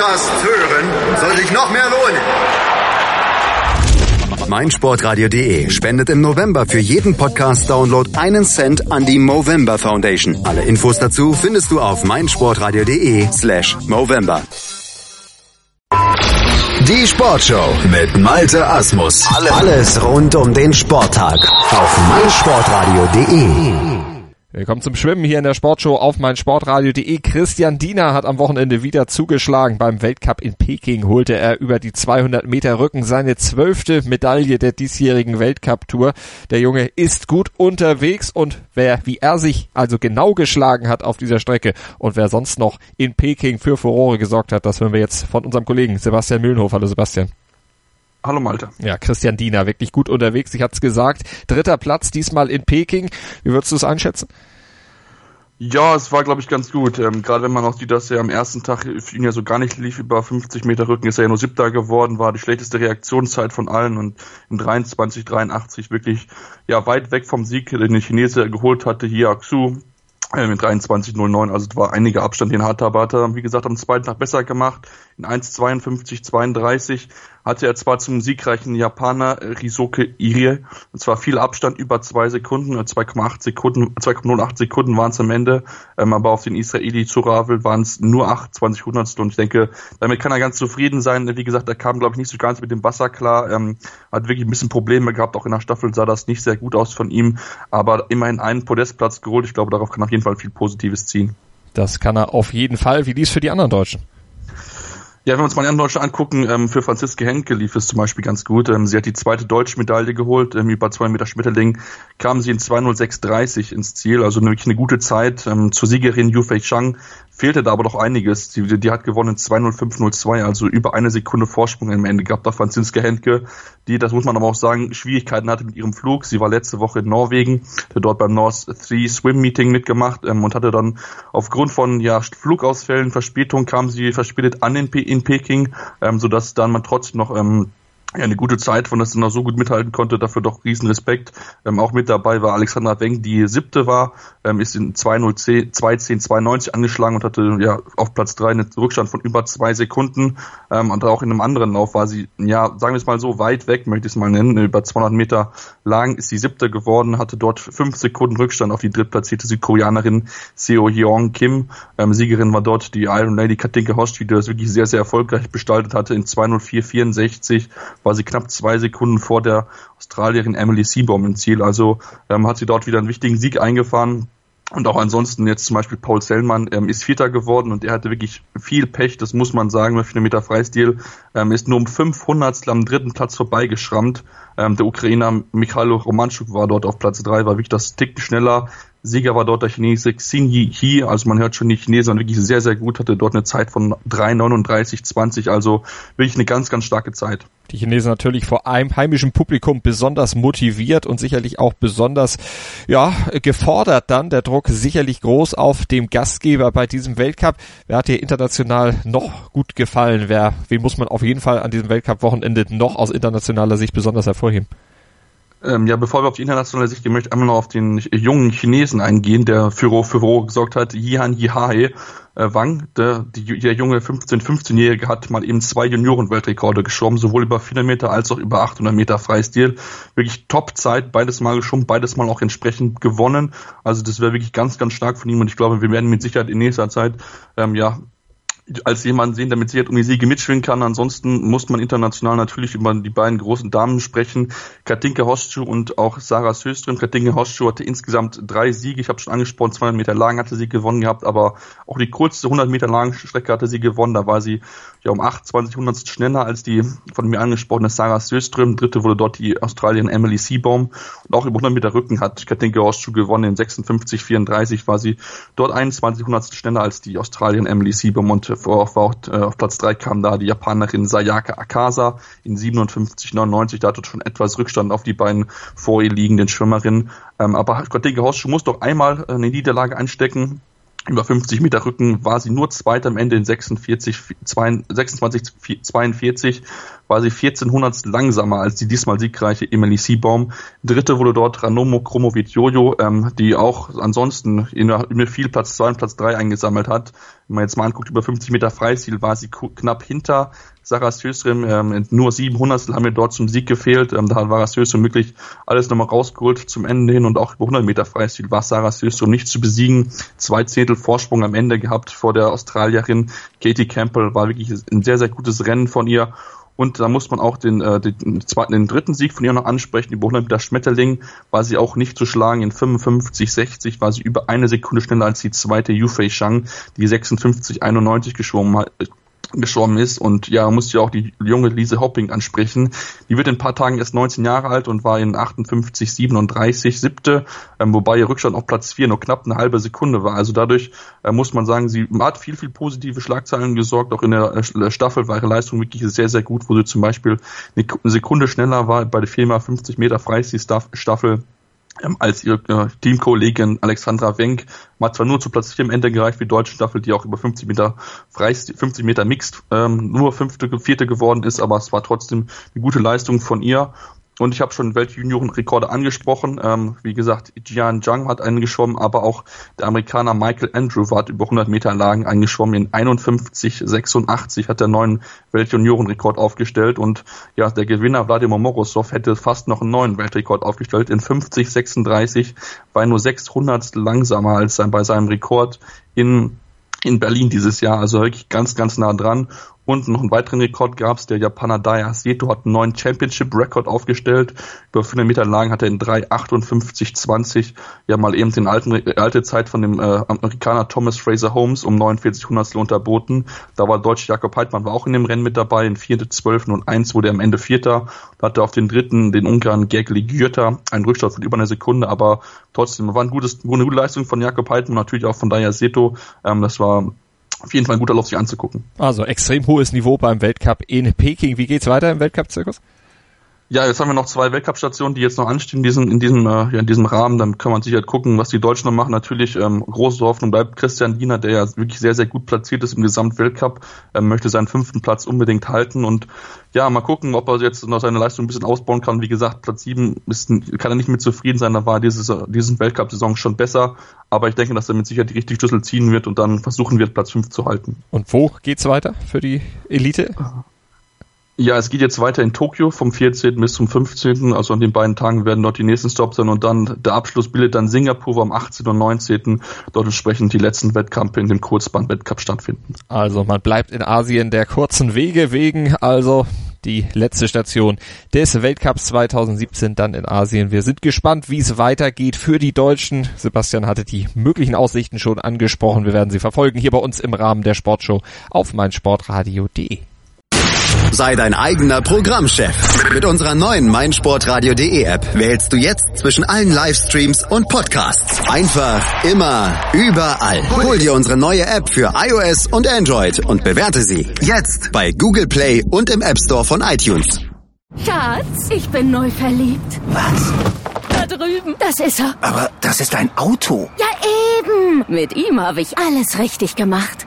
Podcast hören, soll sich noch mehr lohnen. meinsportradio.de spendet im November für jeden Podcast-Download einen Cent an die Movember Foundation. Alle Infos dazu findest du auf meinsportradio.de slash Movember. Die Sportshow mit Malte Asmus. Alles rund um den Sporttag auf meinsportradio.de. Willkommen zum Schwimmen hier in der Sportshow auf meinsportradio.de. Christian Diener hat am Wochenende wieder zugeschlagen. Beim Weltcup in Peking holte er über die 200 Meter Rücken seine zwölfte Medaille der diesjährigen Weltcup-Tour. Der Junge ist gut unterwegs und wer wie er sich also genau geschlagen hat auf dieser Strecke und wer sonst noch in Peking für Furore gesorgt hat, das hören wir jetzt von unserem Kollegen Sebastian Mühlenhof. Hallo Sebastian. Hallo Malte. Ja, Christian Diener, wirklich gut unterwegs. Ich hatte es gesagt. Dritter Platz diesmal in Peking. Wie würdest du es einschätzen? Ja, es war, glaube ich, ganz gut. Ähm, Gerade wenn man auch sieht, dass er am ersten Tag für ihn ja so gar nicht lief, über 50 Meter Rücken ist er ja nur siebter geworden, war die schlechteste Reaktionszeit von allen und in 23, 83 wirklich ja weit weg vom Sieg, den der Chinese geholt hatte, hier Aksu mit 23,09, also es war einiger Abstand, den Hatabata, wie gesagt, am zweiten Tag besser gemacht, in 1,52,32 hatte er zwar zum siegreichen Japaner Risoke Irie, und zwar viel Abstand, über zwei Sekunden, 2,8 äh, Sekunden, 2,08 Sekunden waren es am Ende, ähm, aber auf den Israeli Zuravel waren es nur 28 Hundertstel und ich denke, damit kann er ganz zufrieden sein. Wie gesagt, er kam, glaube ich, nicht so ganz mit dem Wasser klar, ähm, hat wirklich ein bisschen Probleme gehabt, auch in der Staffel sah das nicht sehr gut aus von ihm, aber immerhin einen Podestplatz geholt, ich glaube, darauf kann auf jeden Fall viel Positives ziehen. Das kann er auf jeden Fall. Wie lief für die anderen Deutschen? Ja, wenn wir uns mal die anderen Deutschen angucken, ähm, für Franziske Henke lief es zum Beispiel ganz gut. Ähm, sie hat die zweite deutsche Medaille geholt, ähm, über zwei Meter Schmetterling kam sie in 2.06.30 ins Ziel, also wirklich eine gute Zeit. Ähm, zur Siegerin Yu Fei Chang fehlte da aber noch einiges. Die, die hat gewonnen 2.05.02, also über eine Sekunde Vorsprung am Ende gehabt auf Franziska Henke, die, das muss man aber auch sagen, Schwierigkeiten hatte mit ihrem Flug. Sie war letzte Woche in Norwegen, hat dort beim North 3 Swim Meeting mitgemacht ähm, und hatte dann aufgrund von ja, Flugausfällen, Verspätung, kam sie verspätet an in, in Peking, ähm, sodass dann man trotzdem noch ähm, ja, eine gute Zeit, von das noch so gut mithalten konnte, dafür doch riesen Respekt. Ähm, auch mit dabei war Alexandra Weng, die siebte war, ähm, ist in 2.10.92 angeschlagen und hatte ja auf Platz drei einen Rückstand von über zwei Sekunden. Ähm, und auch in einem anderen Lauf war sie, ja, sagen wir es mal so, weit weg, möchte ich es mal nennen, über 200 Meter lang ist sie siebte geworden, hatte dort fünf Sekunden Rückstand auf die drittplatzierte Südkoreanerin Seo Hyong Kim. Ähm, Siegerin war dort die Iron Lady Katinka Host, die das wirklich sehr, sehr erfolgreich gestaltet hatte in 2.04.64 sie knapp zwei Sekunden vor der Australierin Emily Seaborn im Ziel. Also ähm, hat sie dort wieder einen wichtigen Sieg eingefahren. Und auch ansonsten jetzt zum Beispiel Paul Sellmann ähm, ist Vierter geworden und er hatte wirklich viel Pech, das muss man sagen, bei 4 Meter Freistil ähm, ist nur um 500 am dritten Platz vorbeigeschrammt. Ähm, der Ukrainer Mikhailo Romanchuk war dort auf Platz drei, war wirklich das Tick schneller. Sieger war dort der Chinese Xin Yi, also man hört schon die Chinesen wirklich sehr, sehr gut, hatte dort eine Zeit von 3,39,20, also wirklich eine ganz, ganz starke Zeit. Die Chinesen natürlich vor einem heimischen Publikum besonders motiviert und sicherlich auch besonders, ja, gefordert dann. Der Druck sicherlich groß auf dem Gastgeber bei diesem Weltcup. Wer hat dir international noch gut gefallen? Wer, wen muss man auf jeden Fall an diesem Weltcup-Wochenende noch aus internationaler Sicht besonders hervorheben? Ähm, ja, bevor wir auf die internationale Sicht gehen, möchte ich einmal noch auf den jungen Chinesen eingehen, der für Furore gesorgt hat, Yihan Yihae äh, Wang. Der, die, der junge 15, 15-Jährige hat mal eben zwei Junioren-Weltrekorde geschoben, sowohl über 400 Meter als auch über 800 Meter Freistil. Wirklich Top-Zeit, beides mal geschoben, beides mal auch entsprechend gewonnen. Also das wäre wirklich ganz, ganz stark von ihm und ich glaube, wir werden mit Sicherheit in nächster Zeit ähm, ja als jemand sehen, der mit Sicherheit um die Siege mitschwingen kann. Ansonsten muss man international natürlich über die beiden großen Damen sprechen. Katinka Hostschuh und auch Sarah Söström. Katinka Hostschuh hatte insgesamt drei Siege. Ich habe schon angesprochen, 200 Meter lang hatte sie gewonnen gehabt, aber auch die kurzeste 100 Meter lange Strecke hatte sie gewonnen. Da war sie ja um 28 Hundertstel schneller als die von mir angesprochene Sarah Söström. Dritte wurde dort die Australierin Emily Seabaum. Und auch über 100 Meter Rücken hat Katinka Hostschuh gewonnen. In 56, 34 war sie dort 21 Hundertstel schneller als die Australierin Emily Seabaum und auf, äh, auf Platz 3 kam da die Japanerin Sayaka Akasa in 57,99. Da hatte schon etwas Rückstand auf die beiden vor ihr liegenden Schwimmerinnen. Ähm, aber Cortega Horseshoe muss doch einmal eine Niederlage einstecken über 50 Meter Rücken war sie nur Zweiter am Ende in 46, 26, 42, war sie 1400 langsamer als die diesmal siegreiche Emily Seabaum. Dritte wurde dort Ranomo Kromovic Jojo, ähm, die auch ansonsten in, in viel Platz 2 und Platz 3 eingesammelt hat. Wenn man jetzt mal anguckt, über 50 Meter Freistil war sie knapp hinter Sarah Sösrim. Ähm, nur 700 haben mir dort zum Sieg gefehlt. Ähm, da hat Sarah wirklich alles nochmal rausgeholt zum Ende hin und auch über 100 Meter Freistil war Sarah Sösrim nicht zu besiegen. Zwei Zehntel Vorsprung am Ende gehabt vor der Australierin Katie Campbell. War wirklich ein sehr, sehr gutes Rennen von ihr. Und da muss man auch den, äh, den zweiten, den dritten Sieg von ihr noch ansprechen. Die 100 Meter Schmetterling war sie auch nicht zu schlagen. In 55, 60 war sie über eine Sekunde schneller als die zweite Yufei Shang, die 56, 91 geschwommen hat, gestorben ist. Und ja, muss ja auch die junge Lise Hopping ansprechen. Die wird in ein paar Tagen erst 19 Jahre alt und war in 58, 37 siebte, ähm, wobei ihr Rückstand auf Platz 4 nur knapp eine halbe Sekunde war. Also dadurch äh, muss man sagen, sie hat viel, viel positive Schlagzeilen gesorgt. Auch in der äh, Staffel war ihre Leistung wirklich sehr, sehr gut, wo sie zum Beispiel eine Sekunde schneller war bei der 4x50 Meter Freistil-Staffel ähm, als ihre äh, Teamkollegin Alexandra Wenk. Hat zwar nur zu Platz 4 am Ende gereicht wie deutsche Staffel, die auch über 50 Meter frei, 50 Meter mixed ähm, nur fünfte, vierte geworden ist, aber es war trotzdem eine gute Leistung von ihr. Und ich habe schon Weltjuniorenrekorde angesprochen. Ähm, wie gesagt, Jian Zhang hat einen geschwommen, aber auch der Amerikaner Michael Andrew hat über 100 Meter Lagen eingeschwommen. In 51,86 hat der neuen Weltjuniorenrekord aufgestellt. Und ja, der Gewinner Wladimir Morozov hätte fast noch einen neuen Weltrekord aufgestellt. In 50,36 war er nur 600 langsamer als sein, bei seinem Rekord in in Berlin dieses Jahr, also wirklich ganz, ganz nah dran. Und noch einen weiteren Rekord gab es. Der Japaner Daya Seto hat einen neuen Championship-Rekord aufgestellt. Über 500 Meter Lagen hat er in 3,58,20 ja mal eben den alten, alte Zeit von dem äh, Amerikaner Thomas Fraser Holmes um 49 Hundertstel unterboten. Da war Deutsch Jakob Heidmann war auch in dem Rennen mit dabei. In 4., 12. und 1 wurde er am Ende Vierter. Da hatte auf den dritten den Ungarn Gergely Györter einen Rückstand von über einer Sekunde, aber trotzdem war ein gutes, eine gute Leistung von Jakob Heidmann, natürlich auch von Daya Seto. Ähm, das war auf jeden Fall ein guter Lauf, sich anzugucken. Also extrem hohes Niveau beim Weltcup in Peking. Wie geht's weiter im Weltcup-Zirkus? Ja, jetzt haben wir noch zwei Weltcup-Stationen, die jetzt noch anstehen in diesem, in diesem, äh, ja, in diesem Rahmen. Dann kann man sicher halt gucken, was die Deutschen noch machen. Natürlich ähm, große Hoffnung bleibt Christian Diener, der ja wirklich sehr, sehr gut platziert ist im Gesamtweltcup, ähm, möchte seinen fünften Platz unbedingt halten und ja, mal gucken, ob er jetzt noch seine Leistung ein bisschen ausbauen kann. Wie gesagt, Platz sieben ist, kann er nicht mit zufrieden sein. Da war diese, diesen Weltcup-Saison schon besser. Aber ich denke, dass er mit Sicherheit die richtige Schlüssel ziehen wird und dann versuchen wird, Platz fünf zu halten. Und wo geht's weiter für die Elite? Ja, es geht jetzt weiter in Tokio vom 14. bis zum 15. Also an den beiden Tagen werden dort die nächsten Stops sein und dann der Abschluss bildet dann Singapur, am 18. und 19. dort entsprechend die letzten Wettkämpfe in dem Kurzbahn-Wettcup stattfinden. Also man bleibt in Asien der kurzen Wege wegen, also die letzte Station des Weltcups 2017 dann in Asien. Wir sind gespannt, wie es weitergeht für die Deutschen. Sebastian hatte die möglichen Aussichten schon angesprochen. Wir werden sie verfolgen hier bei uns im Rahmen der Sportshow auf meinsportradio.de. Sei dein eigener Programmchef. Mit unserer neuen meinsportradio.de App wählst du jetzt zwischen allen Livestreams und Podcasts. Einfach, immer, überall. Hol dir unsere neue App für iOS und Android und bewerte sie jetzt bei Google Play und im App Store von iTunes. Schatz, ich bin neu verliebt. Was? Da drüben. Das ist er. Aber das ist ein Auto. Ja, eben. Mit ihm habe ich alles richtig gemacht.